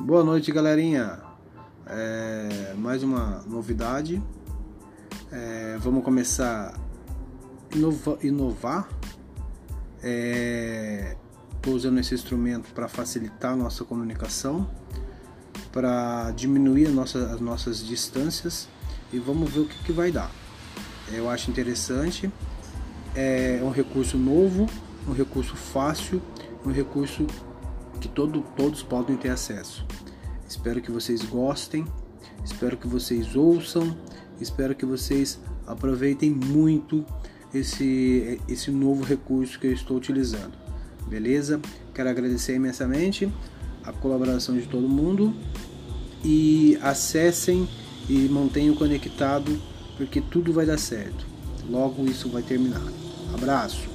Boa noite, galerinha. É, mais uma novidade. É, vamos começar a inova, inovar. Estou é, usando esse instrumento para facilitar a nossa comunicação, para diminuir nossa, as nossas distâncias e vamos ver o que, que vai dar. Eu acho interessante. É um recurso novo, um recurso fácil, um recurso que todo, todos podem ter acesso. Espero que vocês gostem, espero que vocês ouçam, espero que vocês aproveitem muito esse, esse novo recurso que eu estou utilizando. Beleza? Quero agradecer imensamente a colaboração de todo mundo e acessem e mantenham conectado porque tudo vai dar certo. Logo isso vai terminar. Abraço!